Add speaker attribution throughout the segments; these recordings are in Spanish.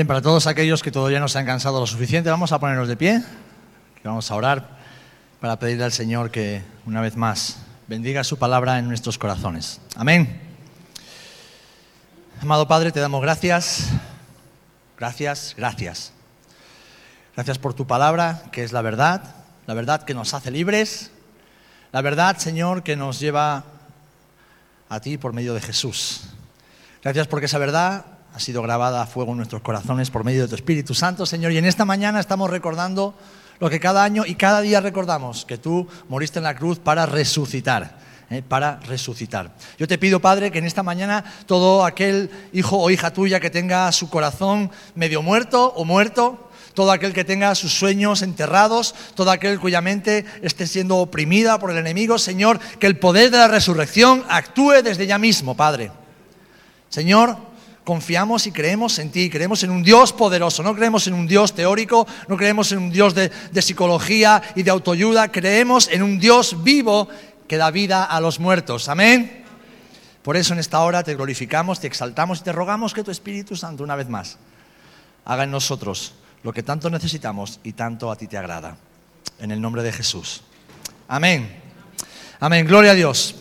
Speaker 1: Bien, para todos aquellos que todavía no se han cansado lo suficiente, vamos a ponernos de pie, y vamos a orar para pedirle al Señor que, una vez más, bendiga su palabra en nuestros corazones. Amén. Amado Padre, te damos gracias, gracias, gracias. Gracias por tu palabra, que es la verdad, la verdad que nos hace libres, la verdad, Señor, que nos lleva a ti por medio de Jesús. Gracias porque esa verdad ha sido grabada a fuego en nuestros corazones por medio de tu Espíritu Santo, Señor. Y en esta mañana estamos recordando lo que cada año y cada día recordamos, que tú moriste en la cruz para resucitar. ¿eh? para resucitar. Yo te pido, Padre, que en esta mañana todo aquel hijo o hija tuya que tenga su corazón medio muerto o muerto, todo aquel que tenga sus sueños enterrados, todo aquel cuya mente esté siendo oprimida por el enemigo, Señor, que el poder de la resurrección actúe desde ya mismo, Padre. Señor, confiamos y creemos en ti, creemos en un Dios poderoso, no creemos en un Dios teórico, no creemos en un Dios de, psicología y de autoayuda, creemos en un Dios vivo que da vida a los muertos. Amén. Por eso en esta hora te glorificamos, te exaltamos y te rogamos que tu Espíritu Santo una vez más haga en nosotros lo que tanto necesitamos y tanto a ti te agrada. En el nombre de Jesús. Amén. Amén. Gloria a Dios.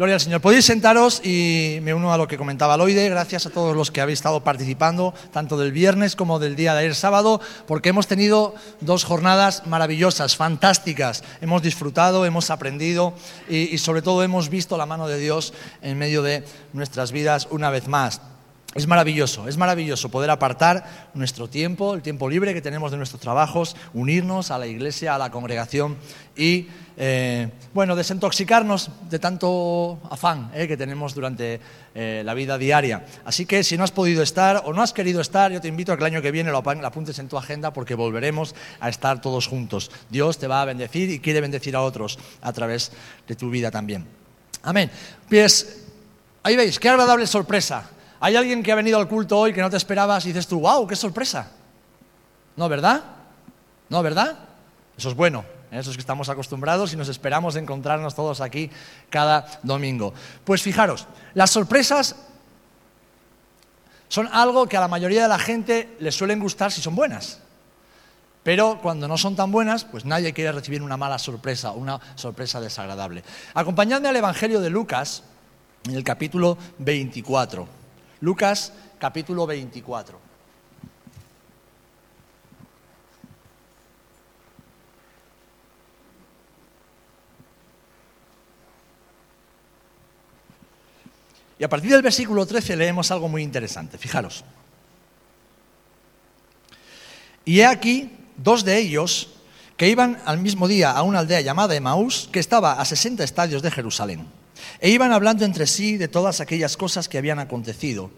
Speaker 1: Gloria al Señor. Podéis sentaros y me uno a lo que comentaba Loide. Gracias a todos los que habéis estado participando, tanto del viernes como del día de ayer sábado, porque hemos tenido dos jornadas maravillosas, fantásticas. Hemos disfrutado, hemos aprendido y, y sobre todo hemos visto la mano de Dios en medio de nuestras vidas una vez más. Es maravilloso, es maravilloso poder apartar nuestro tiempo, el tiempo libre que tenemos de nuestros trabajos, unirnos a la iglesia, a la congregación y, eh, bueno, desintoxicarnos de tanto afán eh, que tenemos durante eh, la vida diaria. Así que si no has podido estar o no has querido estar, yo te invito a que el año que viene lo apuntes en tu agenda porque volveremos a estar todos juntos. Dios te va a bendecir y quiere bendecir a otros a través de tu vida también. Amén. Pues ahí veis, qué agradable sorpresa hay alguien que ha venido al culto hoy que no te esperabas y dices tú, wow, qué sorpresa. ¿No, verdad? ¿No, verdad? Eso es bueno. ¿eh? Eso es que estamos acostumbrados y nos esperamos encontrarnos todos aquí cada domingo. Pues fijaros, las sorpresas son algo que a la mayoría de la gente le suelen gustar si son buenas. Pero cuando no son tan buenas, pues nadie quiere recibir una mala sorpresa, una sorpresa desagradable. Acompañadme al Evangelio de Lucas en el capítulo 24. Lucas capítulo 24. Y a partir del versículo 13 leemos algo muy interesante. Fijaros. Y he aquí dos de ellos que iban al mismo día a una aldea llamada Emaús, que estaba a 60 estadios de Jerusalén. E iban hablando entre sí de todas aquellas cosas que habían acontecido.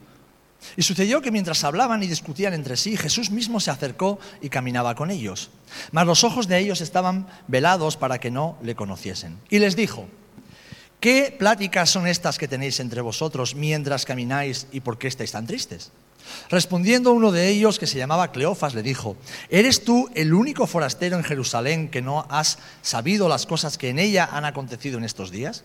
Speaker 1: Y sucedió que mientras hablaban y discutían entre sí, Jesús mismo se acercó y caminaba con ellos. Mas los ojos de ellos estaban velados para que no le conociesen. Y les dijo, ¿qué pláticas son estas que tenéis entre vosotros mientras camináis y por qué estáis tan tristes? Respondiendo uno de ellos, que se llamaba Cleofas, le dijo, ¿eres tú el único forastero en Jerusalén que no has sabido las cosas que en ella han acontecido en estos días?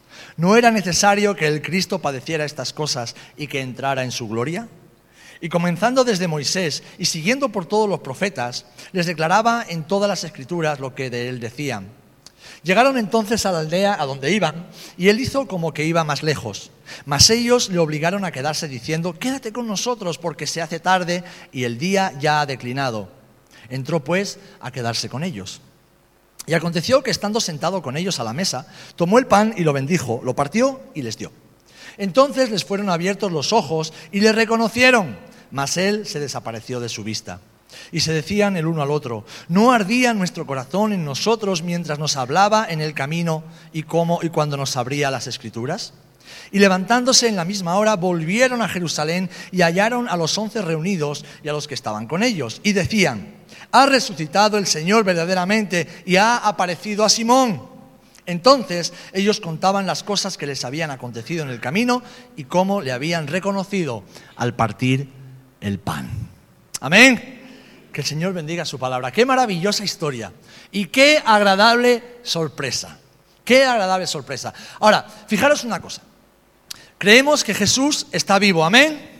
Speaker 1: ¿No era necesario que el Cristo padeciera estas cosas y que entrara en su gloria? Y comenzando desde Moisés y siguiendo por todos los profetas, les declaraba en todas las escrituras lo que de él decían. Llegaron entonces a la aldea a donde iban, y él hizo como que iba más lejos. Mas ellos le obligaron a quedarse diciendo, quédate con nosotros porque se hace tarde y el día ya ha declinado. Entró pues a quedarse con ellos. Y aconteció que estando sentado con ellos a la mesa, tomó el pan y lo bendijo, lo partió y les dio. Entonces les fueron abiertos los ojos y le reconocieron, mas él se desapareció de su vista. Y se decían el uno al otro, ¿no ardía nuestro corazón en nosotros mientras nos hablaba en el camino y cómo y cuando nos abría las escrituras? Y levantándose en la misma hora, volvieron a Jerusalén y hallaron a los once reunidos y a los que estaban con ellos. Y decían, ha resucitado el Señor verdaderamente y ha aparecido a Simón. Entonces ellos contaban las cosas que les habían acontecido en el camino y cómo le habían reconocido al partir el pan. Amén. Que el Señor bendiga su palabra. Qué maravillosa historia y qué agradable sorpresa. Qué agradable sorpresa. Ahora, fijaros una cosa. Creemos que Jesús está vivo. Amén.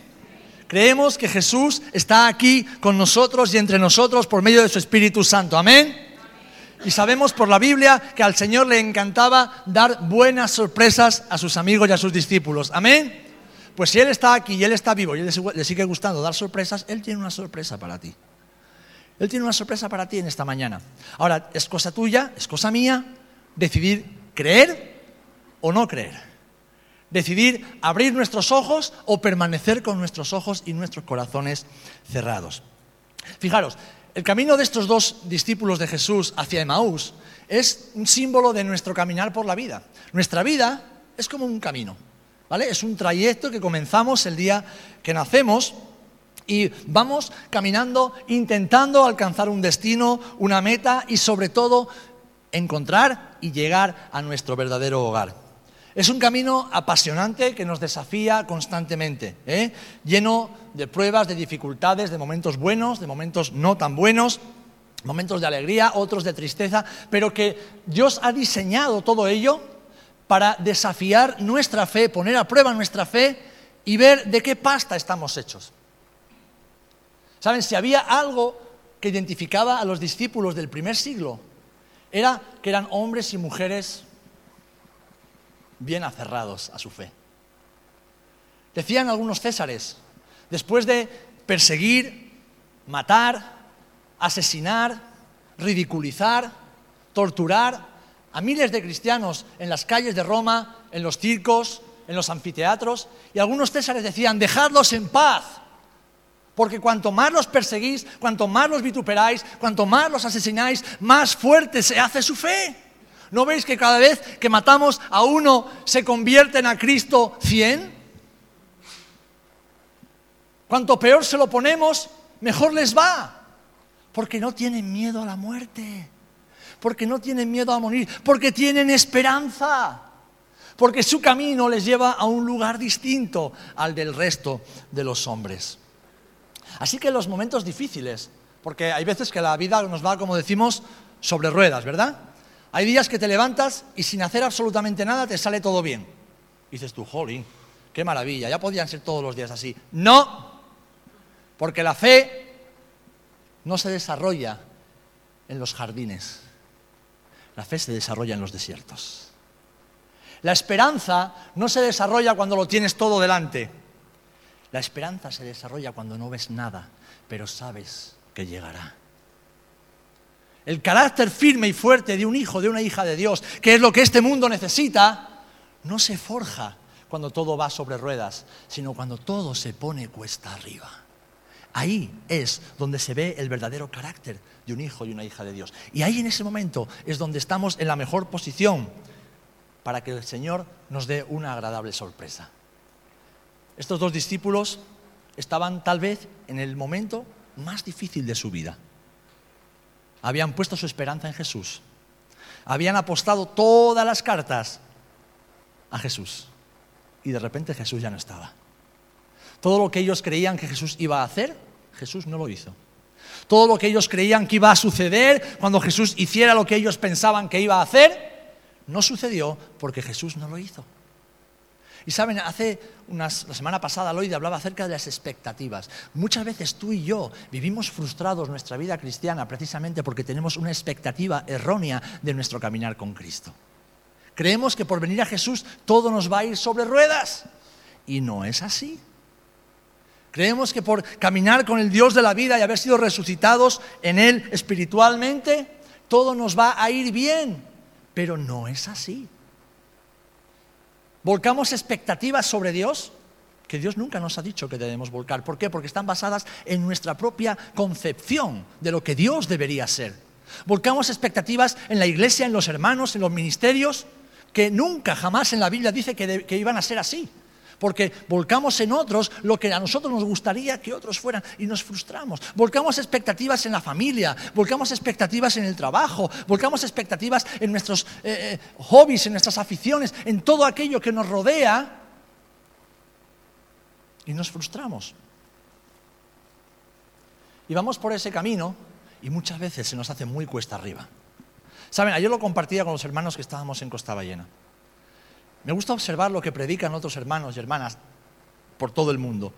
Speaker 1: Creemos que Jesús está aquí con nosotros y entre nosotros por medio de su Espíritu Santo. Amén. Y sabemos por la Biblia que al Señor le encantaba dar buenas sorpresas a sus amigos y a sus discípulos. Amén. Pues si Él está aquí y Él está vivo y le sigue gustando dar sorpresas, Él tiene una sorpresa para ti. Él tiene una sorpresa para ti en esta mañana. Ahora, es cosa tuya, es cosa mía, decidir creer o no creer decidir abrir nuestros ojos o permanecer con nuestros ojos y nuestros corazones cerrados. Fijaros, el camino de estos dos discípulos de Jesús hacia Emaús es un símbolo de nuestro caminar por la vida. Nuestra vida es como un camino, ¿vale? Es un trayecto que comenzamos el día que nacemos y vamos caminando intentando alcanzar un destino, una meta y sobre todo encontrar y llegar a nuestro verdadero hogar. Es un camino apasionante que nos desafía constantemente, ¿eh? lleno de pruebas, de dificultades, de momentos buenos, de momentos no tan buenos, momentos de alegría, otros de tristeza, pero que Dios ha diseñado todo ello para desafiar nuestra fe, poner a prueba nuestra fe y ver de qué pasta estamos hechos. ¿Saben? Si había algo que identificaba a los discípulos del primer siglo, era que eran hombres y mujeres bien aferrados a su fe. Decían algunos césares, después de perseguir, matar, asesinar, ridiculizar, torturar a miles de cristianos en las calles de Roma, en los circos, en los anfiteatros, y algunos césares decían, dejadlos en paz, porque cuanto más los perseguís, cuanto más los vituperáis, cuanto más los asesináis, más fuerte se hace su fe. ¿No veis que cada vez que matamos a uno se convierten a Cristo cien? Cuanto peor se lo ponemos, mejor les va. Porque no tienen miedo a la muerte. Porque no tienen miedo a morir. Porque tienen esperanza. Porque su camino les lleva a un lugar distinto al del resto de los hombres. Así que los momentos difíciles, porque hay veces que la vida nos va, como decimos, sobre ruedas, ¿verdad? Hay días que te levantas y sin hacer absolutamente nada te sale todo bien. dices tú, jolín, qué maravilla, ya podían ser todos los días así. No, porque la fe no se desarrolla en los jardines, la fe se desarrolla en los desiertos. La esperanza no se desarrolla cuando lo tienes todo delante. La esperanza se desarrolla cuando no ves nada, pero sabes que llegará. El carácter firme y fuerte de un hijo, de una hija de Dios, que es lo que este mundo necesita, no se forja cuando todo va sobre ruedas, sino cuando todo se pone cuesta arriba. Ahí es donde se ve el verdadero carácter de un hijo y una hija de Dios. Y ahí en ese momento es donde estamos en la mejor posición para que el Señor nos dé una agradable sorpresa. Estos dos discípulos estaban tal vez en el momento más difícil de su vida habían puesto su esperanza en Jesús. Habían apostado todas las cartas a Jesús. Y de repente Jesús ya no estaba. Todo lo que ellos creían que Jesús iba a hacer, Jesús no lo hizo. Todo lo que ellos creían que iba a suceder cuando Jesús hiciera lo que ellos pensaban que iba a hacer, no sucedió porque Jesús no lo hizo. Y saben, hace la semana pasada Lloyd hablaba acerca de las expectativas. Muchas veces tú y yo vivimos frustrados nuestra vida cristiana precisamente porque tenemos una expectativa errónea de nuestro caminar con Cristo. Creemos que por venir a Jesús todo nos va a ir sobre ruedas. Y no es así. Creemos que por caminar con el Dios de la vida y haber sido resucitados en Él espiritualmente, todo nos va a ir bien, pero no es así. ¿Volcamos expectativas sobre Dios? Que Dios nunca nos ha dicho que debemos volcar. ¿Por qué? Porque están basadas en nuestra propia concepción de lo que Dios debería ser. Volcamos expectativas en la iglesia, en los hermanos, en los ministerios, que nunca, jamás en la Biblia dice que, que iban a ser así porque volcamos en otros lo que a nosotros nos gustaría que otros fueran y nos frustramos. Volcamos expectativas en la familia, volcamos expectativas en el trabajo, volcamos expectativas en nuestros eh, eh, hobbies, en nuestras aficiones, en todo aquello que nos rodea y nos frustramos. Y vamos por ese camino y muchas veces se nos hace muy cuesta arriba. Saben, ayer lo compartía con los hermanos que estábamos en Costa Ballena. Me gusta observar lo que predican otros hermanos y hermanas por todo el mundo.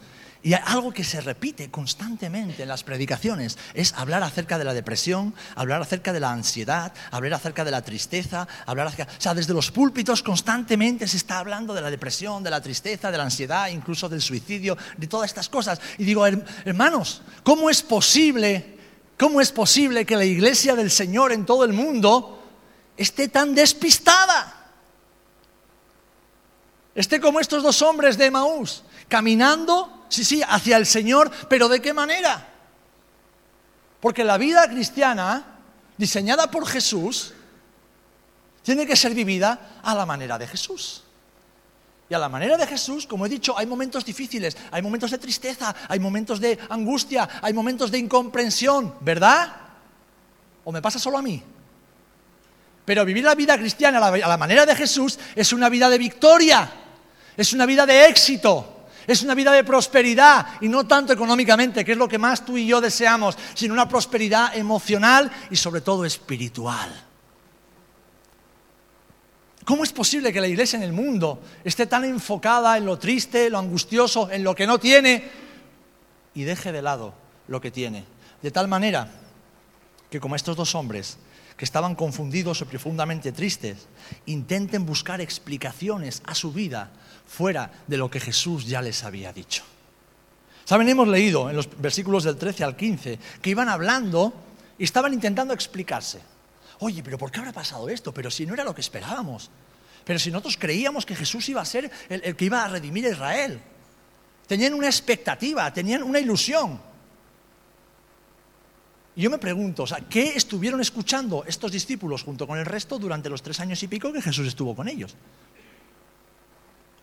Speaker 1: Y algo que se repite constantemente en las predicaciones es hablar acerca de la depresión, hablar acerca de la ansiedad, hablar acerca de la tristeza, hablar acerca... O sea, desde los púlpitos constantemente se está hablando de la depresión, de la tristeza, de la ansiedad, incluso del suicidio, de todas estas cosas. Y digo, hermanos, ¿cómo es posible, cómo es posible que la iglesia del Señor en todo el mundo esté tan despistada? Esté como estos dos hombres de Emaús, caminando, sí, sí, hacia el Señor, pero ¿de qué manera? Porque la vida cristiana, diseñada por Jesús, tiene que ser vivida a la manera de Jesús. Y a la manera de Jesús, como he dicho, hay momentos difíciles, hay momentos de tristeza, hay momentos de angustia, hay momentos de incomprensión, ¿verdad? ¿O me pasa solo a mí? Pero vivir la vida cristiana a la, manera de Jesús es una vida de victoria. Es una vida de éxito. Es una vida de prosperidad y no tanto económicamente, que es lo que más tú y yo deseamos, sino una prosperidad emocional y sobre todo espiritual. ¿Cómo es posible que la iglesia en el mundo esté tan enfocada en lo triste, lo angustioso, en lo que no tiene y deje de lado lo que tiene? De tal manera que como estos dos hombres que estaban confundidos o profundamente tristes, intenten buscar explicaciones a su vida fuera de lo que Jesús ya les había dicho. Saben, hemos leído en los versículos del 13 al 15 que iban hablando y estaban intentando explicarse. Oye, pero ¿por qué habrá pasado esto? Pero si no era lo que esperábamos. Pero si nosotros creíamos que Jesús iba a ser el, que iba a redimir a Israel. Tenían una expectativa, tenían una ilusión. Y yo me pregunto, ¿qué estuvieron escuchando estos discípulos junto con el resto durante los tres años y pico que Jesús estuvo con ellos?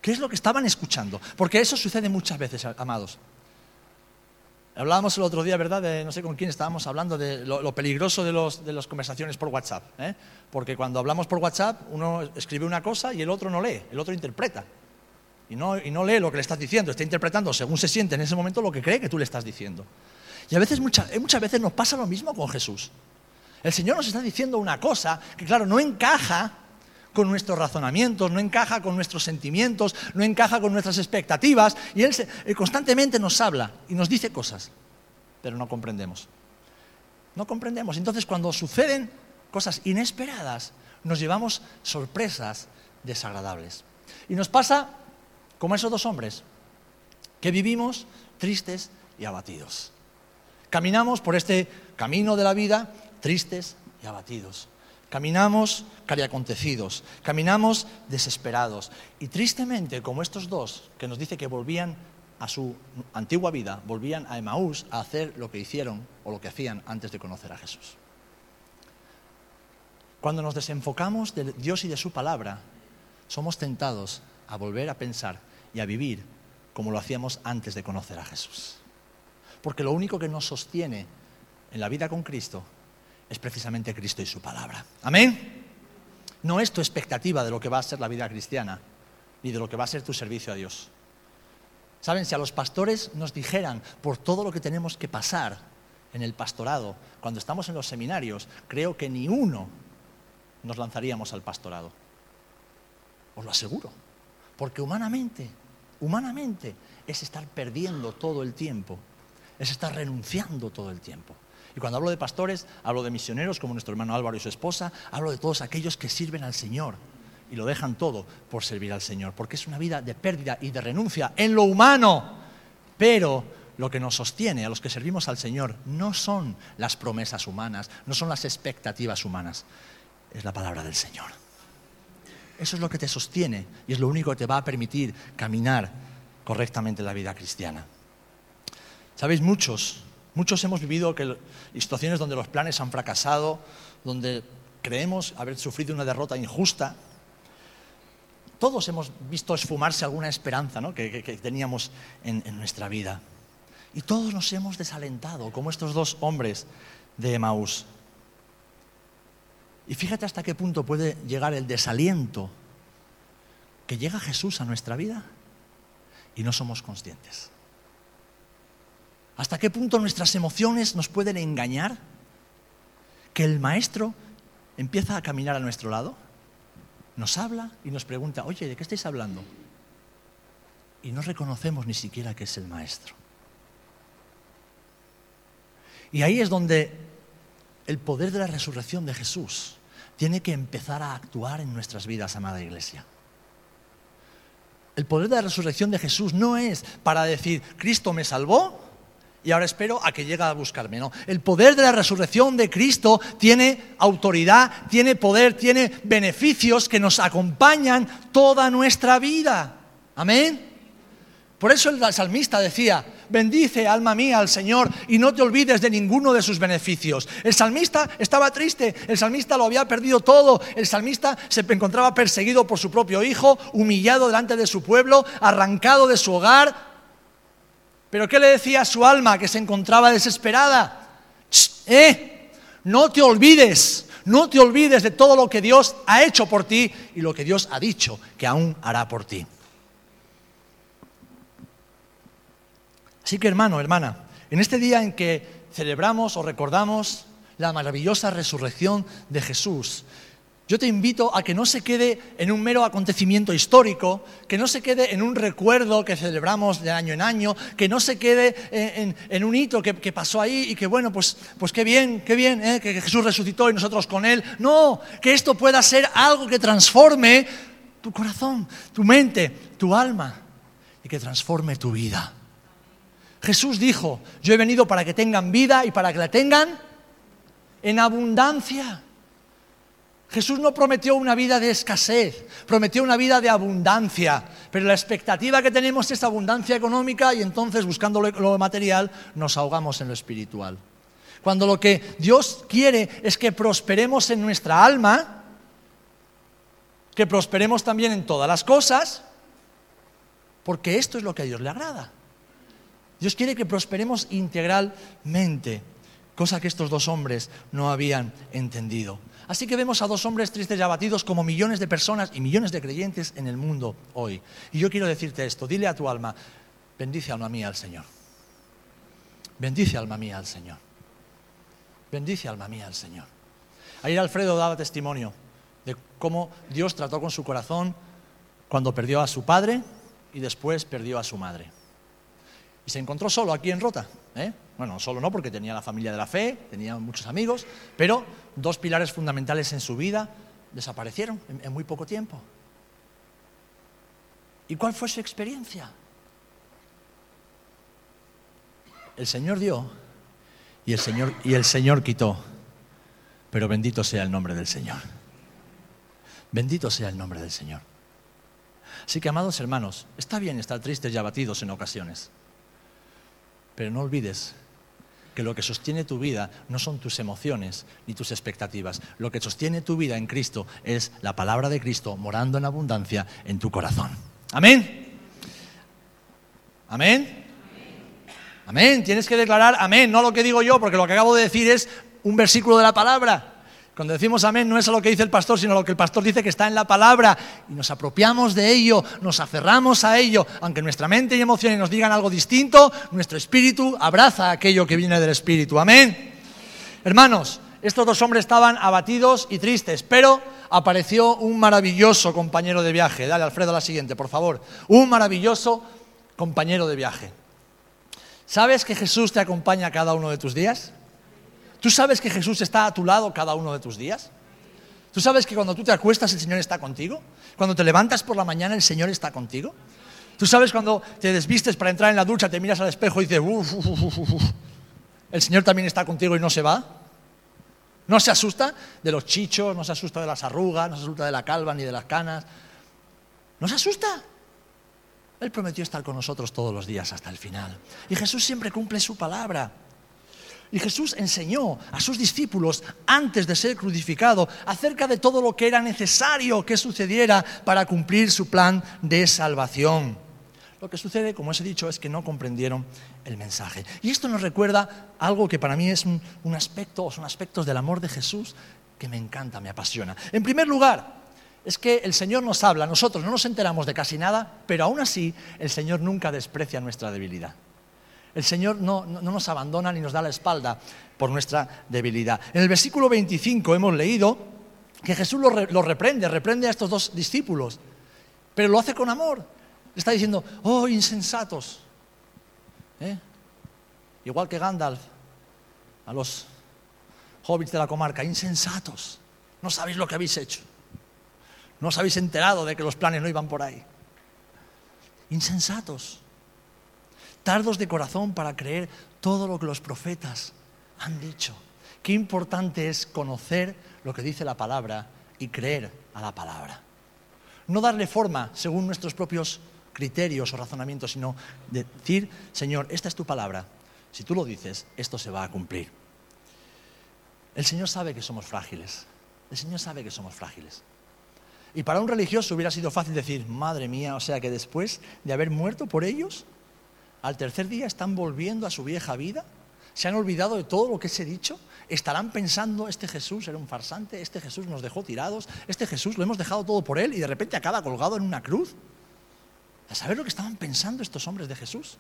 Speaker 1: ¿Qué es lo que estaban escuchando? Porque eso sucede muchas veces, amados. Hablábamos el otro día, ¿verdad? De, no sé con quién estábamos hablando de lo, peligroso de, las conversaciones por WhatsApp. ¿eh? Porque cuando hablamos por WhatsApp, uno escribe una cosa y el otro no lee, el otro interpreta. Y no, y no lee lo que le estás diciendo, está interpretando según se siente en ese momento lo que cree que tú le estás diciendo. Y a veces, muchas, muchas veces nos pasa lo mismo con Jesús. El Señor nos está diciendo una cosa que, claro, no encaja con nuestros razonamientos, no encaja con nuestros sentimientos, no encaja con nuestras expectativas. Y Él, constantemente nos habla y nos dice cosas, pero no comprendemos. No comprendemos. Entonces cuando suceden cosas inesperadas, nos llevamos sorpresas desagradables. Y nos pasa como esos dos hombres, que vivimos tristes y abatidos. Caminamos por este camino de la vida tristes y abatidos. Caminamos cariacontecidos, caminamos desesperados. Y tristemente, como estos dos, que nos dice que volvían a su antigua vida, volvían a Emaús a hacer lo que hicieron o lo que hacían antes de conocer a Jesús. Cuando nos desenfocamos de Dios y de su palabra, somos tentados a volver a pensar y a vivir como lo hacíamos antes de conocer a Jesús. Porque lo único que nos sostiene en la vida con Cristo es precisamente Cristo y su palabra. Amén. No es tu expectativa de lo que va a ser la vida cristiana, ni de lo que va a ser tu servicio a Dios. Saben, si a los pastores nos dijeran por todo lo que tenemos que pasar en el pastorado, cuando estamos en los seminarios, creo que ni uno nos lanzaríamos al pastorado. Os lo aseguro. Porque humanamente, humanamente es estar perdiendo todo el tiempo, es estar renunciando todo el tiempo. Y cuando hablo de pastores, hablo de misioneros como nuestro hermano Álvaro y su esposa, hablo de todos aquellos que sirven al Señor y lo dejan todo por servir al Señor, porque es una vida de pérdida y de renuncia en lo humano, pero lo que nos sostiene, a los que servimos al Señor, no son las promesas humanas, no son las expectativas humanas, es la palabra del Señor. Eso es lo que te sostiene y es lo único que te va a permitir caminar correctamente en la vida cristiana. Sabéis, muchos, muchos hemos vivido situaciones donde los planes han fracasado, donde creemos haber sufrido una derrota injusta. Todos hemos visto esfumarse alguna esperanza que, teníamos en, nuestra vida. Y todos nos hemos desalentado, como estos dos hombres de Emaús. Y fíjate hasta qué punto puede llegar el desaliento que llega Jesús a nuestra vida y no somos conscientes. ¿Hasta qué punto nuestras emociones nos pueden engañar? Que el Maestro empieza a caminar a nuestro lado, nos habla y nos pregunta, oye, ¿de qué estáis hablando? Y no reconocemos ni siquiera que es el Maestro. Y ahí es donde el poder de la resurrección de Jesús tiene que empezar a actuar en nuestras vidas, amada iglesia. El poder de la resurrección de Jesús no es para decir, Cristo me salvó y ahora espero a que llegue a buscarme. No, el poder de la resurrección de Cristo tiene autoridad, tiene poder, tiene beneficios que nos acompañan toda nuestra vida. Amén. Por eso el salmista decía, bendice alma mía al Señor y no te olvides de ninguno de sus beneficios. El salmista estaba triste, el salmista lo había perdido todo, el salmista se encontraba perseguido por su propio hijo, humillado delante de su pueblo, arrancado de su hogar. Pero ¿qué le decía a su alma que se encontraba desesperada? ¡Eh! No te olvides, no te olvides de todo lo que Dios ha hecho por ti y lo que Dios ha dicho que aún hará por ti. Así que hermano, hermana, en este día en que celebramos o recordamos la maravillosa resurrección de Jesús, yo te invito a que no se quede en un mero acontecimiento histórico, que no se quede en un recuerdo que celebramos de año en año, que no se quede en, un hito que, pasó ahí y que bueno, pues, pues qué bien, qué bien, ¿eh? que Jesús resucitó y nosotros con Él. No, que esto pueda ser algo que transforme tu corazón, tu mente, tu alma y que transforme tu vida. Jesús dijo, yo he venido para que tengan vida y para que la tengan en abundancia. Jesús no prometió una vida de escasez, prometió una vida de abundancia, pero la expectativa que tenemos es abundancia económica y entonces buscando lo material nos ahogamos en lo espiritual. Cuando lo que Dios quiere es que prosperemos en nuestra alma, que prosperemos también en todas las cosas, porque esto es lo que a Dios le agrada. Dios quiere que prosperemos integralmente, cosa que estos dos hombres no habían entendido. Así que vemos a dos hombres tristes y abatidos como millones de personas y millones de creyentes en el mundo hoy. Y yo quiero decirte esto, dile a tu alma, bendice alma mía al Señor. Bendice alma mía al Señor. Bendice alma mía al Señor. Ayer Alfredo daba testimonio de cómo Dios trató con su corazón cuando perdió a su padre y después perdió a su madre. Se encontró solo aquí en Rota. ¿eh? Bueno, solo no, porque tenía la familia de la fe, tenía muchos amigos, pero dos pilares fundamentales en su vida desaparecieron en, muy poco tiempo. ¿Y cuál fue su experiencia? El Señor dio y el Señor, y el Señor quitó. Pero bendito sea el nombre del Señor. Bendito sea el nombre del Señor. Así que, amados hermanos, está bien estar tristes y abatidos en ocasiones. Pero no olvides que lo que sostiene tu vida no son tus emociones ni tus expectativas. Lo que sostiene tu vida en Cristo es la palabra de Cristo morando en abundancia en tu corazón. Amén. Amén. Amén. Tienes que declarar amén, no lo que digo yo, porque lo que acabo de decir es un versículo de la palabra. Cuando decimos amén no es a lo que dice el pastor, sino a lo que el pastor dice que está en la palabra. Y nos apropiamos de ello, nos aferramos a ello. Aunque nuestra mente y emociones nos digan algo distinto, nuestro espíritu abraza aquello que viene del espíritu. Amén. Hermanos, estos dos hombres estaban abatidos y tristes, pero apareció un maravilloso compañero de viaje. Dale, Alfredo, la siguiente, por favor. Un maravilloso compañero de viaje. ¿Sabes que Jesús te acompaña cada uno de tus días? ¿Tú sabes que Jesús está a tu lado cada uno de tus días? ¿Tú sabes que cuando tú te acuestas el Señor está contigo? Cuando te levantas por la mañana el Señor está contigo. Tú sabes cuando te desvistes para entrar en la ducha, te miras al espejo y dices, uff, uf, uf, el Señor también está contigo y no se va. No se asusta de los chichos, no se asusta de las arrugas, no se asusta de la calva ni de las canas. No se asusta. Él prometió estar con nosotros todos los días hasta el final. Y Jesús siempre cumple su palabra. Y Jesús enseñó a sus discípulos antes de ser crucificado acerca de todo lo que era necesario que sucediera para cumplir su plan de salvación. Lo que sucede, como os he dicho, es que no comprendieron el mensaje. Y esto nos recuerda algo que para mí es un, aspecto, o son aspectos del amor de Jesús que me encanta, me apasiona. En primer lugar, es que el Señor nos habla, nosotros no nos enteramos de casi nada, pero aún así el Señor nunca desprecia nuestra debilidad. El Señor no, nos abandona ni nos da la espalda por nuestra debilidad. En el versículo 25 hemos leído que Jesús lo, reprende, reprende a estos dos discípulos, pero lo hace con amor. Está diciendo, oh insensatos. ¿Eh? Igual que Gandalf, a los hobbits de la comarca, insensatos. No sabéis lo que habéis hecho. No os habéis enterado de que los planes no iban por ahí. Insensatos tardos de corazón para creer todo lo que los profetas han dicho. Qué importante es conocer lo que dice la palabra y creer a la palabra. No darle forma según nuestros propios criterios o razonamientos, sino decir, Señor, esta es tu palabra. Si tú lo dices, esto se va a cumplir. El Señor sabe que somos frágiles. El Señor sabe que somos frágiles. Y para un religioso hubiera sido fácil decir, madre mía, o sea que después de haber muerto por ellos, al tercer día están volviendo a su vieja vida, se han olvidado de todo lo que se he dicho, estarán pensando, este Jesús era un farsante, este Jesús nos dejó tirados, este Jesús lo hemos dejado todo por él y de repente acaba colgado en una cruz. ¿A saber lo que estaban pensando estos hombres de Jesús?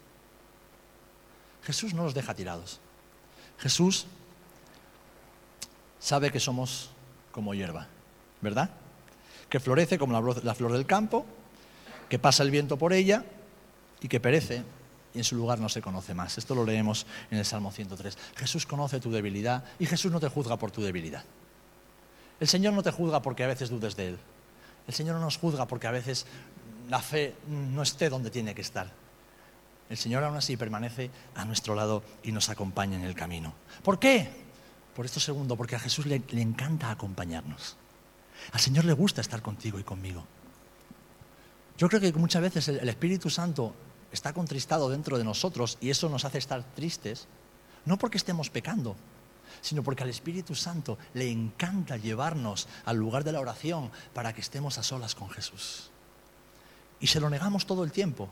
Speaker 1: Jesús no los deja tirados. Jesús sabe que somos como hierba, ¿verdad? Que florece como la flor del campo, que pasa el viento por ella y que perece y en su lugar no se conoce más. Esto lo leemos en el Salmo 103. Jesús conoce tu debilidad y Jesús no te juzga por tu debilidad. El Señor no te juzga porque a veces dudes de Él. El Señor no nos juzga porque a veces la fe no esté donde tiene que estar. El Señor aún así permanece a nuestro lado y nos acompaña en el camino. ¿Por qué? Por esto segundo, porque a Jesús le, encanta acompañarnos. Al Señor le gusta estar contigo y conmigo. Yo creo que muchas veces el Espíritu Santo está contristado dentro de nosotros y eso nos hace estar tristes, no porque estemos pecando, sino porque al Espíritu Santo le encanta llevarnos al lugar de la oración para que estemos a solas con Jesús. Y se lo negamos todo el tiempo.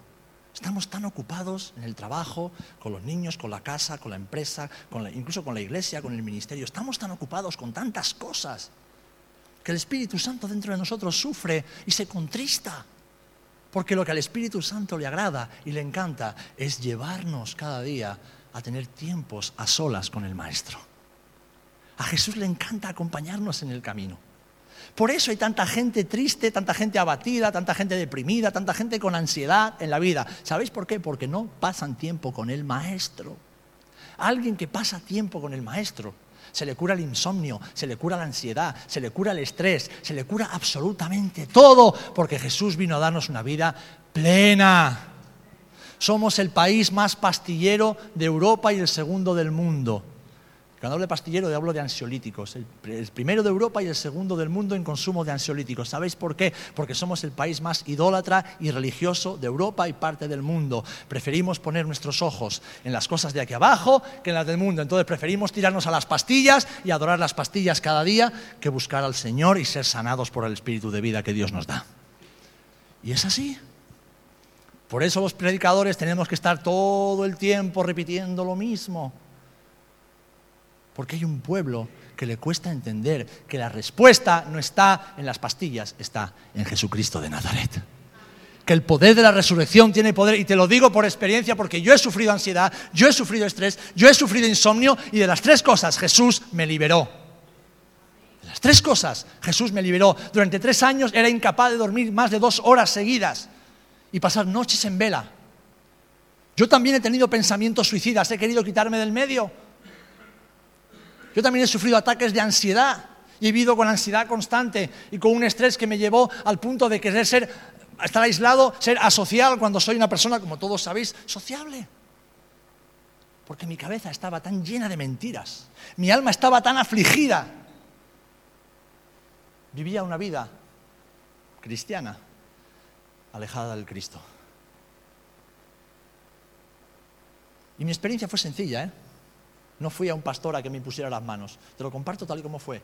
Speaker 1: Estamos tan ocupados en el trabajo, con los niños, con la casa, con la empresa, incluso con la iglesia, con el ministerio. Estamos tan ocupados con tantas cosas que el Espíritu Santo dentro de nosotros sufre y se contrista porque lo que al Espíritu Santo le agrada y le encanta es llevarnos cada día a tener tiempos a solas con el Maestro. A Jesús le encanta acompañarnos en el camino. Por eso hay tanta gente triste, tanta gente abatida, tanta gente deprimida, tanta gente con ansiedad en la vida. ¿Sabéis por qué? Porque no pasan tiempo con el Maestro. Alguien que pasa tiempo con el Maestro se le cura el insomnio, se le cura la ansiedad, se le cura el estrés, se le cura absolutamente todo, porque Jesús vino a darnos una vida plena. Somos el país más pastillero de Europa y el segundo del mundo. Cuando hablo de pastillero, hablo de ansiolíticos. El, primero de Europa y el segundo del mundo en consumo de ansiolíticos. ¿Sabéis por qué? Porque somos el país más idólatra y religioso de Europa y parte del mundo. Preferimos poner nuestros ojos en las cosas de aquí abajo que en las del mundo. Entonces preferimos tirarnos a las pastillas y adorar las pastillas cada día que buscar al Señor y ser sanados por el Espíritu de vida que Dios nos da. Y es así. Por eso los predicadores tenemos que estar todo el tiempo repitiendo lo mismo. Porque hay un pueblo que le cuesta entender que la respuesta no está en las pastillas, está en Jesucristo de Nazaret. Que el poder de la resurrección tiene poder, y te lo digo por experiencia, porque yo he sufrido ansiedad, yo he sufrido estrés, yo he sufrido insomnio, y de las tres cosas Jesús me liberó. De las tres cosas Jesús me liberó. Durante tres años era incapaz de dormir más de dos horas seguidas y pasar noches en vela. Yo también he tenido pensamientos suicidas, he querido quitarme del medio yo también he sufrido ataques de ansiedad y he vivido con ansiedad constante y con un estrés que me llevó al punto de querer ser estar aislado, ser asocial cuando soy una persona, como todos sabéis, sociable. Porque mi cabeza estaba tan llena de mentiras, mi alma estaba tan afligida. Vivía una vida cristiana, alejada del Cristo. Y mi experiencia fue sencilla, ¿eh? No fui a un pastor a que me impusiera las manos. Te lo comparto tal y como fue.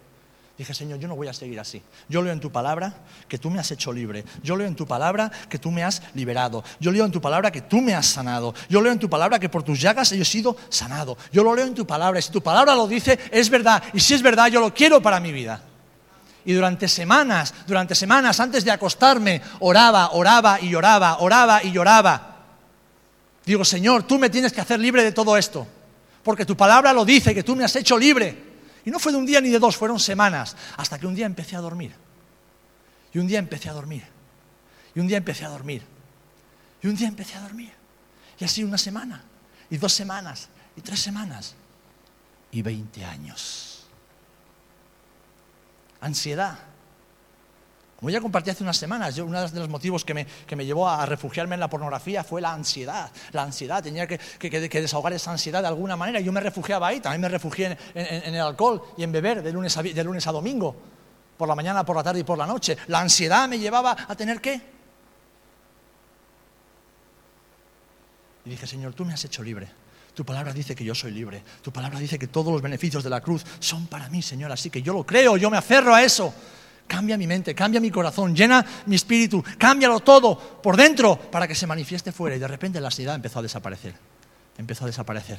Speaker 1: Dije, Señor, yo no voy a seguir así. Yo leo en tu palabra que tú me has hecho libre. Yo leo en tu palabra que tú me has liberado. Yo leo en tu palabra que tú me has sanado. Yo leo en tu palabra que por tus llagas he sido sanado. Yo lo leo en tu palabra. Y si tu palabra lo dice, es verdad. Y si es verdad, yo lo quiero para mi vida. Y durante semanas, durante semanas, antes de acostarme, oraba, oraba y lloraba, oraba y lloraba. Digo, Señor, tú me tienes que hacer libre de todo esto. Porque tu palabra lo dice, que tú me has hecho libre. Y no fue de un día ni de dos, fueron semanas, hasta que un día empecé a dormir. Y un día empecé a dormir. Y un día empecé a dormir. Y un día empecé a dormir. Y así una semana, y dos semanas, y tres semanas, y veinte años. Ansiedad como ya compartí hace unas semanas, yo, uno de los motivos que me, llevó a refugiarme en la pornografía fue la ansiedad. La ansiedad, tenía que, desahogar esa ansiedad de alguna manera. Yo me refugiaba ahí, también me refugié en, el alcohol y en beber de lunes, a, de lunes a domingo, por la mañana, por la tarde y por la noche. La ansiedad me llevaba a tener qué? Y dije, Señor, tú me has hecho libre. Tu palabra dice que yo soy libre. Tu palabra dice que todos los beneficios de la cruz son para mí, Señor. Así que yo lo creo, yo me aferro a eso. Cambia mi mente, cambia mi corazón, llena mi espíritu, cámbialo todo por dentro para que se manifieste fuera. Y de repente la ansiedad empezó a desaparecer. Empezó a desaparecer.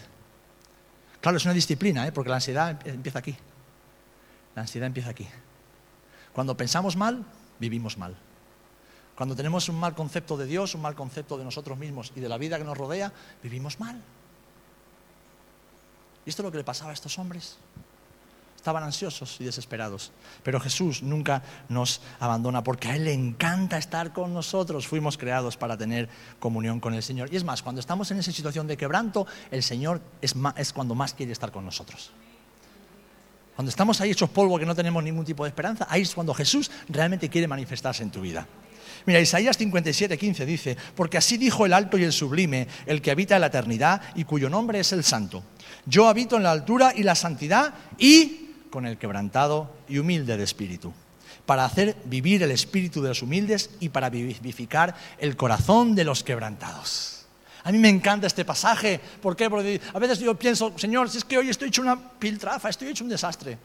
Speaker 1: Claro, es una disciplina, ¿eh? porque la ansiedad empieza aquí. La ansiedad empieza aquí. Cuando pensamos mal, vivimos mal. Cuando tenemos un mal concepto de Dios, un mal concepto de nosotros mismos y de la vida que nos rodea, vivimos mal. ¿Y esto es lo que le pasaba a estos hombres? Estaban ansiosos y desesperados. Pero Jesús nunca nos abandona porque a Él le encanta estar con nosotros. Fuimos creados para tener comunión con el Señor. Y es más, cuando estamos en esa situación de quebranto, el Señor es, es cuando más quiere estar con nosotros. Cuando estamos ahí hechos polvo que no tenemos ningún tipo de esperanza, ahí es cuando Jesús realmente quiere manifestarse en tu vida. Mira, Isaías 57, 15 dice, porque así dijo el alto y el sublime, el que habita en la eternidad y cuyo nombre es el santo. Yo habito en la altura y la santidad y con el quebrantado y humilde de espíritu, para hacer vivir el espíritu de los humildes y para vivificar el corazón de los quebrantados. A mí me encanta este pasaje. ¿Por qué? Porque a veces yo pienso, Señor, si es que hoy estoy hecho una piltrafa, estoy hecho un desastre.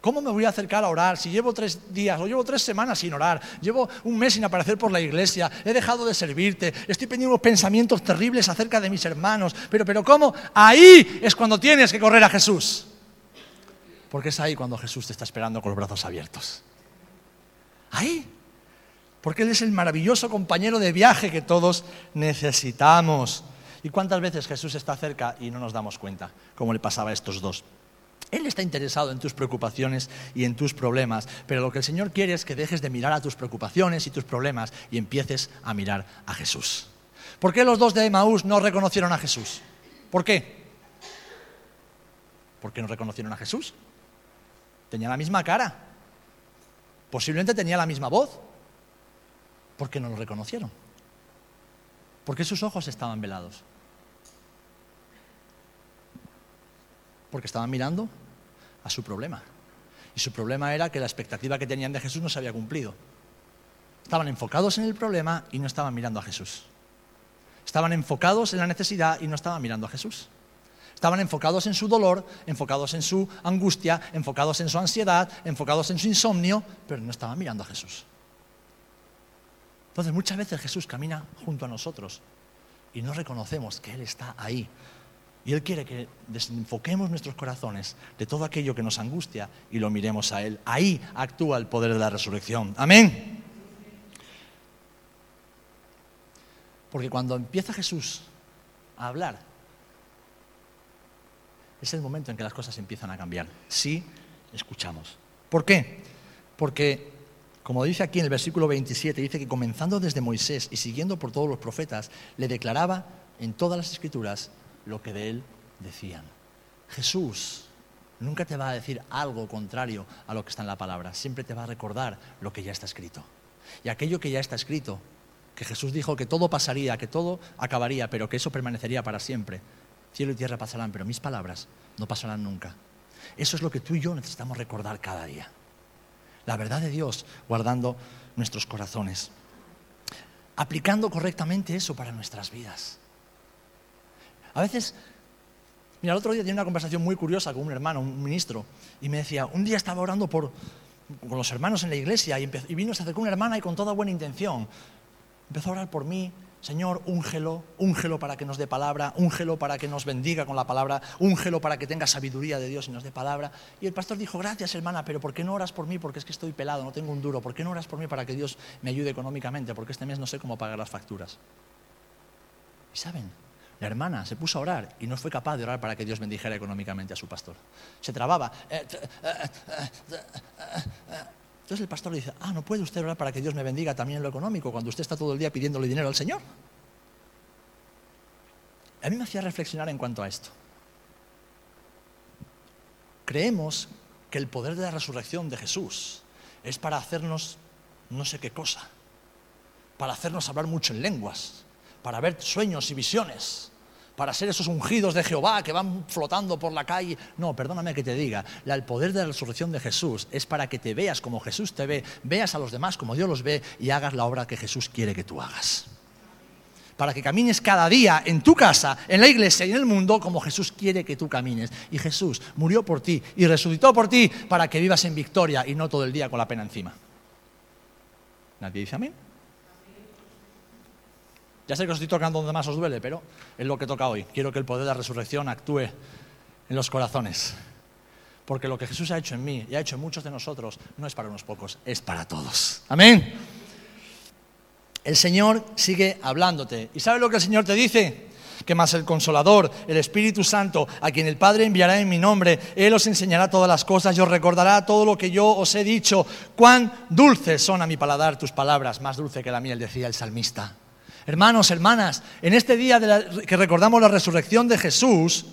Speaker 1: ¿Cómo me voy a acercar a orar si llevo tres días o llevo tres semanas sin orar? Llevo un mes sin aparecer por la iglesia, he dejado de servirte, estoy teniendo pensamientos terribles acerca de mis hermanos. Pero, pero ¿cómo? Ahí es cuando tienes que correr a Jesús. Porque es ahí cuando Jesús te está esperando con los brazos abiertos. Ahí. Porque Él es el maravilloso compañero de viaje que todos necesitamos. ¿Y cuántas veces Jesús está cerca y no nos damos cuenta? Como le pasaba a estos dos. Él está interesado en tus preocupaciones y en tus problemas, pero lo que el Señor quiere es que dejes de mirar a tus preocupaciones y tus problemas y empieces a mirar a Jesús. ¿Por qué los dos de Emaús no reconocieron a Jesús? ¿Por qué? ¿Por qué no reconocieron a Jesús? Tenía la misma cara. Posiblemente tenía la misma voz. ¿Por qué no lo reconocieron? Porque sus ojos estaban velados. Porque estaban mirando a su problema. Y su problema era que la expectativa que tenían de Jesús no se había cumplido. Estaban enfocados en el problema y no estaban mirando a Jesús. Estaban enfocados en la necesidad y no estaban mirando a Jesús. Estaban enfocados en su dolor, enfocados en su angustia, enfocados en su ansiedad, enfocados en su insomnio, pero no estaban mirando a Jesús. Entonces muchas veces Jesús camina junto a nosotros y no reconocemos que Él está ahí. Y Él quiere que desenfoquemos nuestros corazones de todo aquello que nos angustia y lo miremos a Él. Ahí actúa el poder de la resurrección. Amén. Porque cuando empieza Jesús a hablar, es el momento en que las cosas empiezan a cambiar. Si escuchamos. ¿Por qué? Porque, como dice aquí en el versículo 27, dice que comenzando desde Moisés y siguiendo por todos los profetas, le declaraba en todas las escrituras lo que de él decían. Jesús nunca te va a decir algo contrario a lo que está en la palabra, siempre te va a recordar lo que ya está escrito. Y aquello que ya está escrito, que Jesús dijo que todo pasaría, que todo acabaría, pero que eso permanecería para siempre. Cielo y tierra pasarán, pero mis palabras no pasarán nunca. Eso es lo que tú y yo necesitamos recordar cada día. La verdad de Dios guardando nuestros corazones. Aplicando correctamente eso para nuestras vidas. A veces, mira, el otro día tenía una conversación muy curiosa con un hermano, un ministro, y me decía, un día estaba orando por, con los hermanos en la iglesia y, y vino, se acercó una hermana y con toda buena intención empezó a orar por mí, Señor, úngelo, úngelo para que nos dé palabra, úngelo para que nos bendiga con la palabra, úngelo para que tenga sabiduría de Dios y nos dé palabra. Y el pastor dijo, gracias hermana, pero ¿por qué no oras por mí? Porque es que estoy pelado, no tengo un duro. ¿Por qué no oras por mí para que Dios me ayude económicamente? Porque este mes no sé cómo pagar las facturas. Y saben, la hermana se puso a orar y no fue capaz de orar para que Dios bendijera económicamente a su pastor. Se trababa. Entonces el pastor le dice, ah, ¿no puede usted orar para que Dios me bendiga también en lo económico cuando usted está todo el día pidiéndole dinero al Señor? A mí me hacía reflexionar en cuanto a esto. Creemos que el poder de la resurrección de Jesús es para hacernos no sé qué cosa, para hacernos hablar mucho en lenguas, para ver sueños y visiones, para ser esos ungidos de Jehová que van flotando por la calle. No, perdóname que te diga, el poder de la resurrección de Jesús es para que te veas como Jesús te ve, veas a los demás como Dios los ve y hagas la obra que Jesús quiere que tú hagas para que camines cada día en tu casa, en la iglesia y en el mundo como Jesús quiere que tú camines. Y Jesús murió por ti y resucitó por ti para que vivas en victoria y no todo el día con la pena encima. ¿Nadie dice amén? Ya sé que os estoy tocando donde más os duele, pero es lo que toca hoy. Quiero que el poder de la resurrección actúe en los corazones. Porque lo que Jesús ha hecho en mí y ha hecho en muchos de nosotros no es para unos pocos, es para todos. Amén el Señor sigue hablándote. ¿Y sabe lo que el Señor te dice? Que más el consolador, el Espíritu Santo, a quien el Padre enviará en mi nombre, Él os enseñará todas las cosas y os recordará todo lo que yo os he dicho. Cuán dulces son a mi paladar tus palabras, más dulce que la miel, decía el salmista. Hermanos, hermanas, en este día que recordamos la resurrección de Jesús,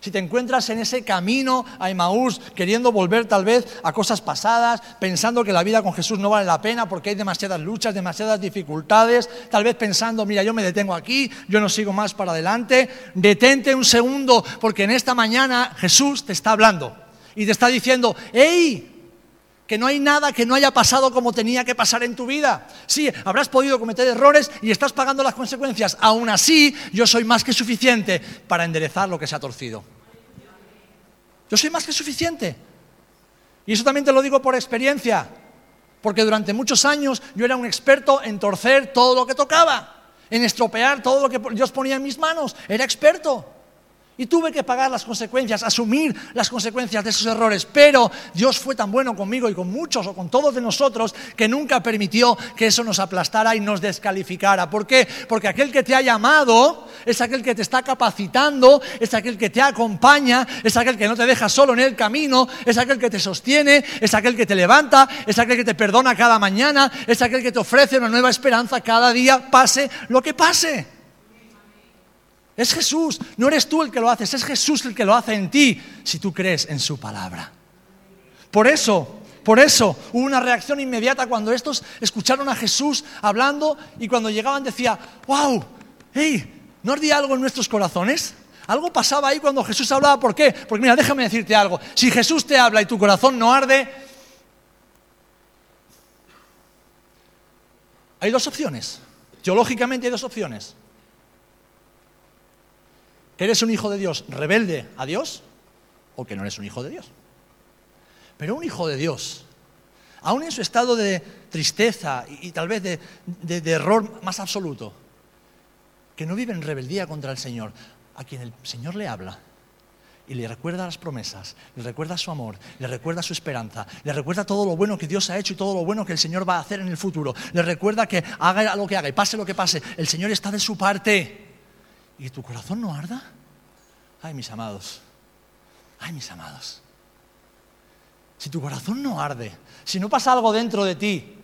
Speaker 1: si te encuentras en ese camino a Emaús, queriendo volver tal vez a cosas pasadas, pensando que la vida con Jesús no vale la pena porque hay demasiadas luchas, demasiadas dificultades, tal vez pensando, mira, yo me detengo aquí, yo no sigo más para adelante, detente un segundo porque en esta mañana Jesús te está hablando y te está diciendo, hey, que no hay nada que no haya pasado como tenía que pasar en tu vida. Sí, habrás podido cometer errores y estás pagando las consecuencias. Aún así, yo soy más que suficiente para enderezar lo que se ha torcido. Yo soy más que suficiente. Y eso también te lo digo por experiencia, porque durante muchos años yo era un experto en torcer todo lo que tocaba, en estropear todo lo que Dios ponía en mis manos. Era experto. Y tuve que pagar las consecuencias, asumir las consecuencias de esos errores. Pero Dios fue tan bueno conmigo y con muchos o con todos de nosotros que nunca permitió que eso nos aplastara y nos descalificara. ¿Por qué? Porque aquel que te ha llamado es aquel que te está capacitando, es aquel que te acompaña, es aquel que no te deja solo en el camino, es aquel que te sostiene, es aquel que te levanta, es aquel que te perdona cada mañana, es aquel que te ofrece una nueva esperanza cada día, pase lo que pase. Es Jesús, no eres tú el que lo haces, es Jesús el que lo hace en ti si tú crees en su palabra. Por eso, por eso hubo una reacción inmediata cuando estos escucharon a Jesús hablando y cuando llegaban decía, wow, hey, ¿no ardía algo en nuestros corazones? Algo pasaba ahí cuando Jesús hablaba, ¿por qué? Porque mira, déjame decirte algo, si Jesús te habla y tu corazón no arde, hay dos opciones, teológicamente hay dos opciones eres un hijo de Dios rebelde a Dios o que no eres un hijo de Dios. Pero un hijo de Dios, aún en su estado de tristeza y, tal vez de, de error más absoluto, que no vive en rebeldía contra el Señor, a quien el Señor le habla y le recuerda las promesas, le recuerda su amor, le recuerda su esperanza, le recuerda todo lo bueno que Dios ha hecho y todo lo bueno que el Señor va a hacer en el futuro, le recuerda que haga lo que haga y pase lo que pase, el Señor está de su parte. ¿Y tu corazón no arda? Ay, mis amados, ay, mis amados. Si tu corazón no arde, si no pasa algo dentro de ti,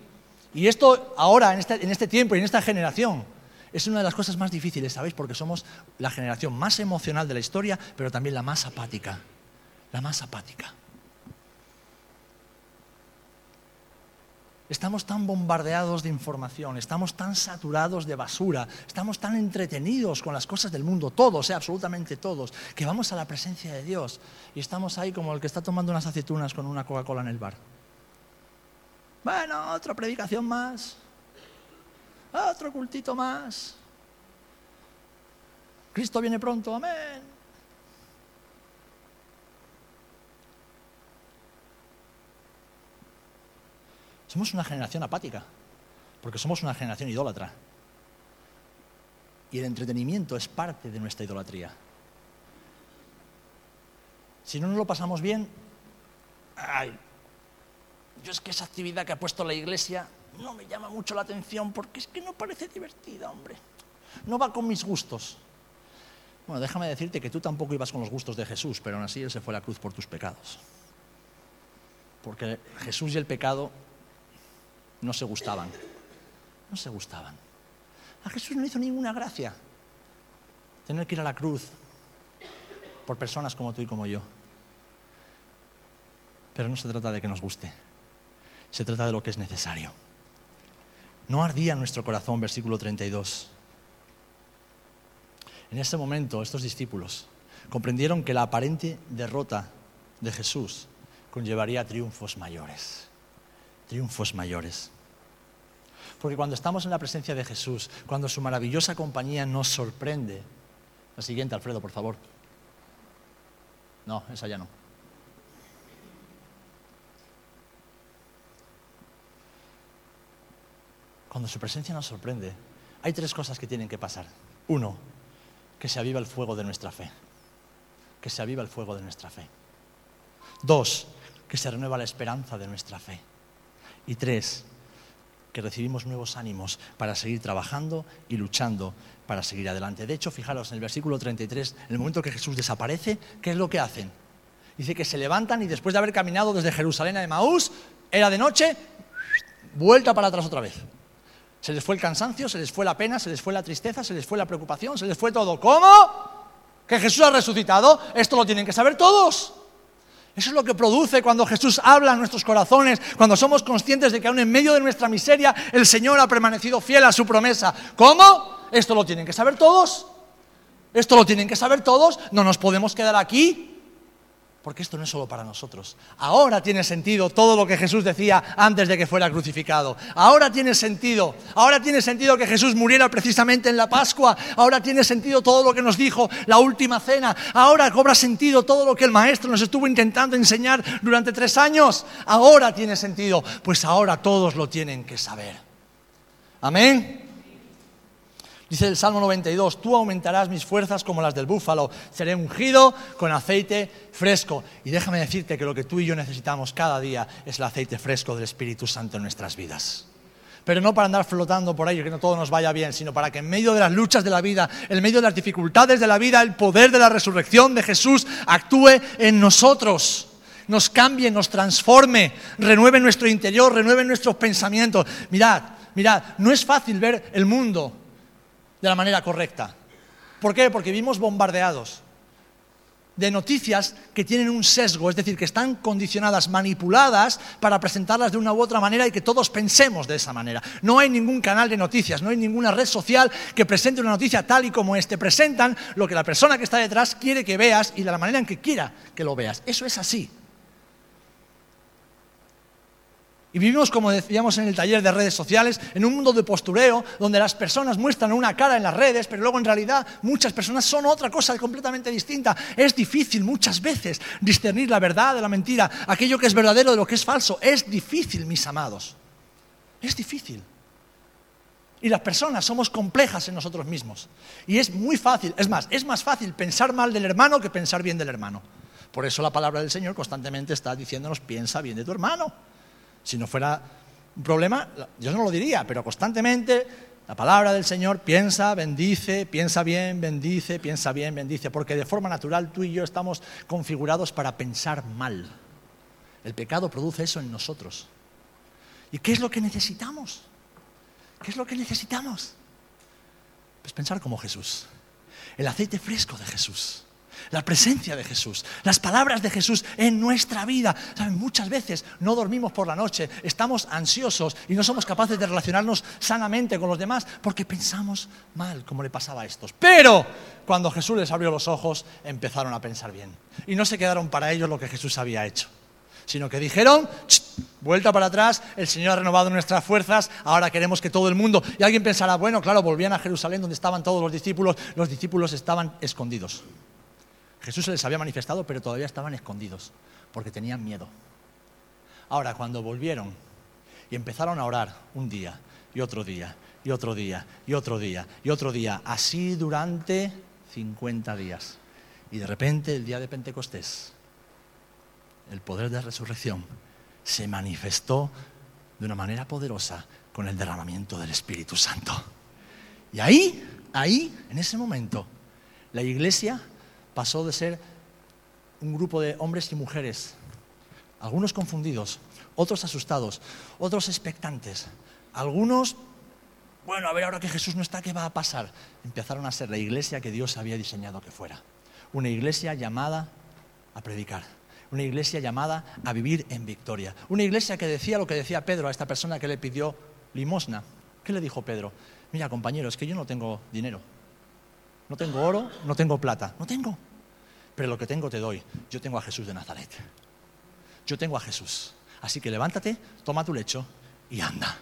Speaker 1: y esto ahora, en este, en este tiempo y en esta generación, es una de las cosas más difíciles, ¿sabéis? Porque somos la generación más emocional de la historia, pero también la más apática. La más apática. Estamos tan bombardeados de información, estamos tan saturados de basura, estamos tan entretenidos con las cosas del mundo, todos, eh, absolutamente todos, que vamos a la presencia de Dios y estamos ahí como el que está tomando unas aceitunas con una Coca-Cola en el bar. Bueno, otra predicación más, otro cultito más. Cristo viene pronto, amén. Somos una generación apática, porque somos una generación idólatra. Y el entretenimiento es parte de nuestra idolatría. Si no nos lo pasamos bien, ay, yo es que esa actividad que ha puesto la iglesia no me llama mucho la atención porque es que no parece divertida, hombre. No va con mis gustos. Bueno, déjame decirte que tú tampoco ibas con los gustos de Jesús, pero aún así Él se fue a la cruz por tus pecados. Porque Jesús y el pecado no se gustaban. No se gustaban. A Jesús no hizo ninguna gracia tener que ir a la cruz por personas como tú y como yo. Pero no se trata de que nos guste, se trata de lo que es necesario. No ardía nuestro corazón, versículo 32. En ese momento estos discípulos comprendieron que la aparente derrota de Jesús conllevaría triunfos mayores triunfos mayores. Porque cuando estamos en la presencia de Jesús, cuando su maravillosa compañía nos sorprende, la siguiente, Alfredo, por favor. No, esa ya no. Cuando su presencia nos sorprende, hay tres cosas que tienen que pasar. Uno, que se aviva el fuego de nuestra fe. Que se aviva el fuego de nuestra fe. Dos, que se renueva la esperanza de nuestra fe. Y tres, que recibimos nuevos ánimos para seguir trabajando y luchando para seguir adelante. De hecho, fijaros en el versículo 33, en el momento que Jesús desaparece, ¿qué es lo que hacen? Dice que se levantan y después de haber caminado desde Jerusalén a Emaús, era de noche, vuelta para atrás otra vez. Se les fue el cansancio, se les fue la pena, se les fue la tristeza, se les fue la preocupación, se les fue todo. ¿Cómo? ¿Que Jesús ha resucitado? Esto lo tienen que saber todos. Eso es lo que produce cuando Jesús habla en nuestros corazones, cuando somos conscientes de que aún en medio de nuestra miseria el Señor ha permanecido fiel a su promesa. ¿Cómo? Esto lo tienen que saber todos. Esto lo tienen que saber todos. No nos podemos quedar aquí porque esto no es solo para nosotros. Ahora tiene sentido todo lo que Jesús decía antes de que fuera crucificado. Ahora tiene sentido. Ahora tiene sentido que Jesús muriera precisamente en la Pascua. Ahora tiene sentido todo lo que nos dijo la última cena. Ahora cobra sentido todo lo que el Maestro nos estuvo intentando enseñar durante tres años. Ahora tiene sentido. Pues ahora todos lo tienen que saber. Amén. Dice el Salmo 92, tú aumentarás mis fuerzas como las del búfalo, seré ungido con aceite fresco. Y déjame decirte que lo que tú y yo necesitamos cada día es el aceite fresco del Espíritu Santo en nuestras vidas. Pero no para andar flotando por ahí, que no todo nos vaya bien, sino para que en medio de las luchas de la vida, en medio de las dificultades de la vida, el poder de la resurrección de Jesús actúe en nosotros nos cambie, nos transforme, renueve nuestro interior, renueve nuestros pensamientos. Mirad, mirad, no es fácil ver el mundo de la manera correcta. ¿Por qué? Porque vimos bombardeados de noticias que tienen un sesgo, es decir, que están condicionadas, manipuladas para presentarlas de una u otra manera y que todos pensemos de esa manera. No hay ningún canal de noticias, no hay ninguna red social que presente una noticia tal y como este. Presentan lo que la persona que está detrás quiere que veas y de la manera en que quiera que lo veas. Eso es así. Y vivimos, como decíamos en el taller de redes sociales, en un mundo de postureo donde las personas muestran una cara en las redes, pero luego en realidad muchas personas son otra cosa completamente distinta. Es difícil muchas veces discernir la verdad de la mentira, aquello que es verdadero de lo que es falso. Es difícil, mis amados. Es difícil. Y las personas somos complejas en nosotros mismos. Y es muy fácil, es más, es más fácil pensar mal del hermano que pensar bien del hermano. Por eso la palabra del Señor constantemente está diciéndonos, piensa bien de tu hermano. Si no fuera un problema, yo no lo diría, pero constantemente la palabra del Señor piensa, bendice, piensa bien, bendice, piensa bien, bendice, porque de forma natural tú y yo estamos configurados para pensar mal. El pecado produce eso en nosotros. ¿Y qué es lo que necesitamos? ¿Qué es lo que necesitamos? Pues pensar como Jesús. El aceite fresco de Jesús. La presencia de Jesús, las palabras de Jesús en nuestra vida. ¿Saben? Muchas veces no dormimos por la noche, estamos ansiosos y no somos capaces de relacionarnos sanamente con los demás porque pensamos mal, como le pasaba a estos. Pero cuando Jesús les abrió los ojos, empezaron a pensar bien. Y no se quedaron para ellos lo que Jesús había hecho, sino que dijeron, vuelta para atrás, el Señor ha renovado nuestras fuerzas, ahora queremos que todo el mundo... Y alguien pensará, bueno, claro, volvían a Jerusalén donde estaban todos los discípulos, los discípulos estaban escondidos. Jesús se les había manifestado, pero todavía estaban escondidos, porque tenían miedo. Ahora, cuando volvieron y empezaron a orar un día y otro día y otro día y otro día y otro día, así durante 50 días. Y de repente, el día de Pentecostés, el poder de la resurrección se manifestó de una manera poderosa con el derramamiento del Espíritu Santo. Y ahí, ahí, en ese momento, la iglesia pasó de ser un grupo de hombres y mujeres, algunos confundidos, otros asustados, otros expectantes, algunos, bueno, a ver ahora que Jesús no está, ¿qué va a pasar? Empezaron a ser la iglesia que Dios había diseñado que fuera. Una iglesia llamada a predicar, una iglesia llamada a vivir en victoria, una iglesia que decía lo que decía Pedro a esta persona que le pidió limosna. ¿Qué le dijo Pedro? Mira, compañero, es que yo no tengo dinero, no tengo oro, no tengo plata, no tengo pero lo que tengo te doy. Yo tengo a Jesús de Nazaret. Yo tengo a Jesús. Así que levántate, toma tu lecho y anda.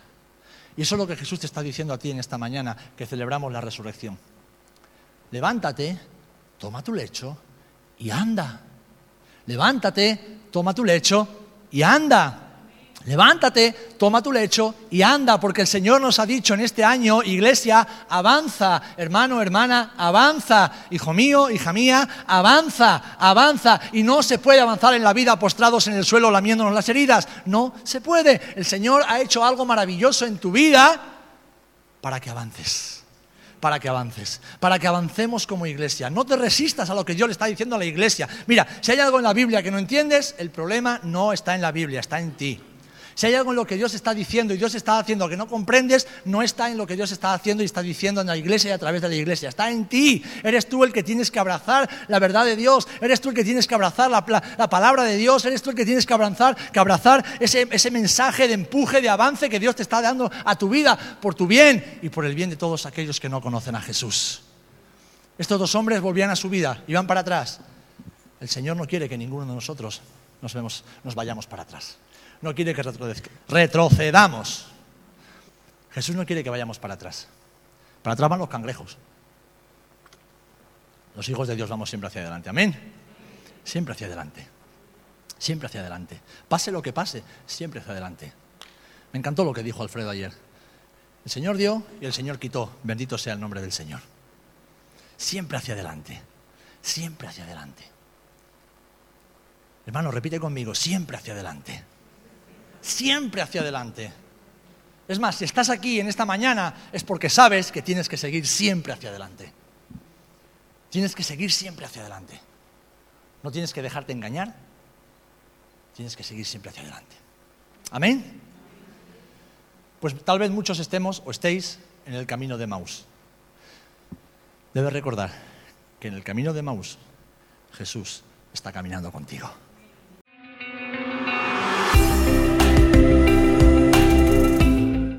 Speaker 1: Y eso es lo que Jesús te está diciendo a ti en esta mañana que celebramos la resurrección. Levántate, toma tu lecho y anda. Levántate, toma tu lecho y anda. Levántate, toma tu lecho y anda, porque el Señor nos ha dicho en este año, iglesia, avanza, hermano, hermana, avanza, hijo mío, hija mía, avanza, avanza. Y no se puede avanzar en la vida postrados en el suelo lamiéndonos las heridas. No se puede. El Señor ha hecho algo maravilloso en tu vida para que avances para que avances, para que avancemos como iglesia. No te resistas a lo que Dios le está diciendo a la iglesia. Mira, si hay algo en la Biblia que no entiendes, el problema no está en la Biblia, está en ti. Si hay algo en lo que Dios está diciendo y Dios está haciendo que no comprendes, no está en lo que Dios está haciendo y está diciendo en la iglesia y a través de la iglesia. Está en ti. Eres tú el que tienes que abrazar la verdad de Dios. Eres tú el que tienes que abrazar la, palabra de Dios. Eres tú el que tienes que abrazar, que abrazar ese, ese mensaje de empuje, de avance que Dios te está dando a tu vida por tu bien y por el bien de todos aquellos que no conocen a Jesús. Estos dos hombres volvían a su vida, iban para atrás. El Señor no quiere que ninguno de nosotros nos, vemos, nos vayamos para atrás no quiere que retrocedamos. Jesús no quiere que vayamos para atrás. Para atrás van los cangrejos. Los hijos de Dios vamos siempre hacia adelante. Amén. Siempre hacia adelante. Siempre hacia adelante. Pase lo que pase, siempre hacia adelante. Me encantó lo que dijo Alfredo ayer. El Señor dio y el Señor quitó. Bendito sea el nombre del Señor. Siempre hacia adelante. Siempre hacia adelante. Hermano, repite conmigo, siempre hacia adelante siempre hacia adelante. Es más, si estás aquí en esta mañana es porque sabes que tienes que seguir siempre hacia adelante. Tienes que seguir siempre hacia adelante. No tienes que dejarte engañar. Tienes que seguir siempre hacia adelante. Amén. Pues tal vez muchos estemos o estéis en el camino de Maus. Debes recordar que en el camino de Maus Jesús está caminando contigo.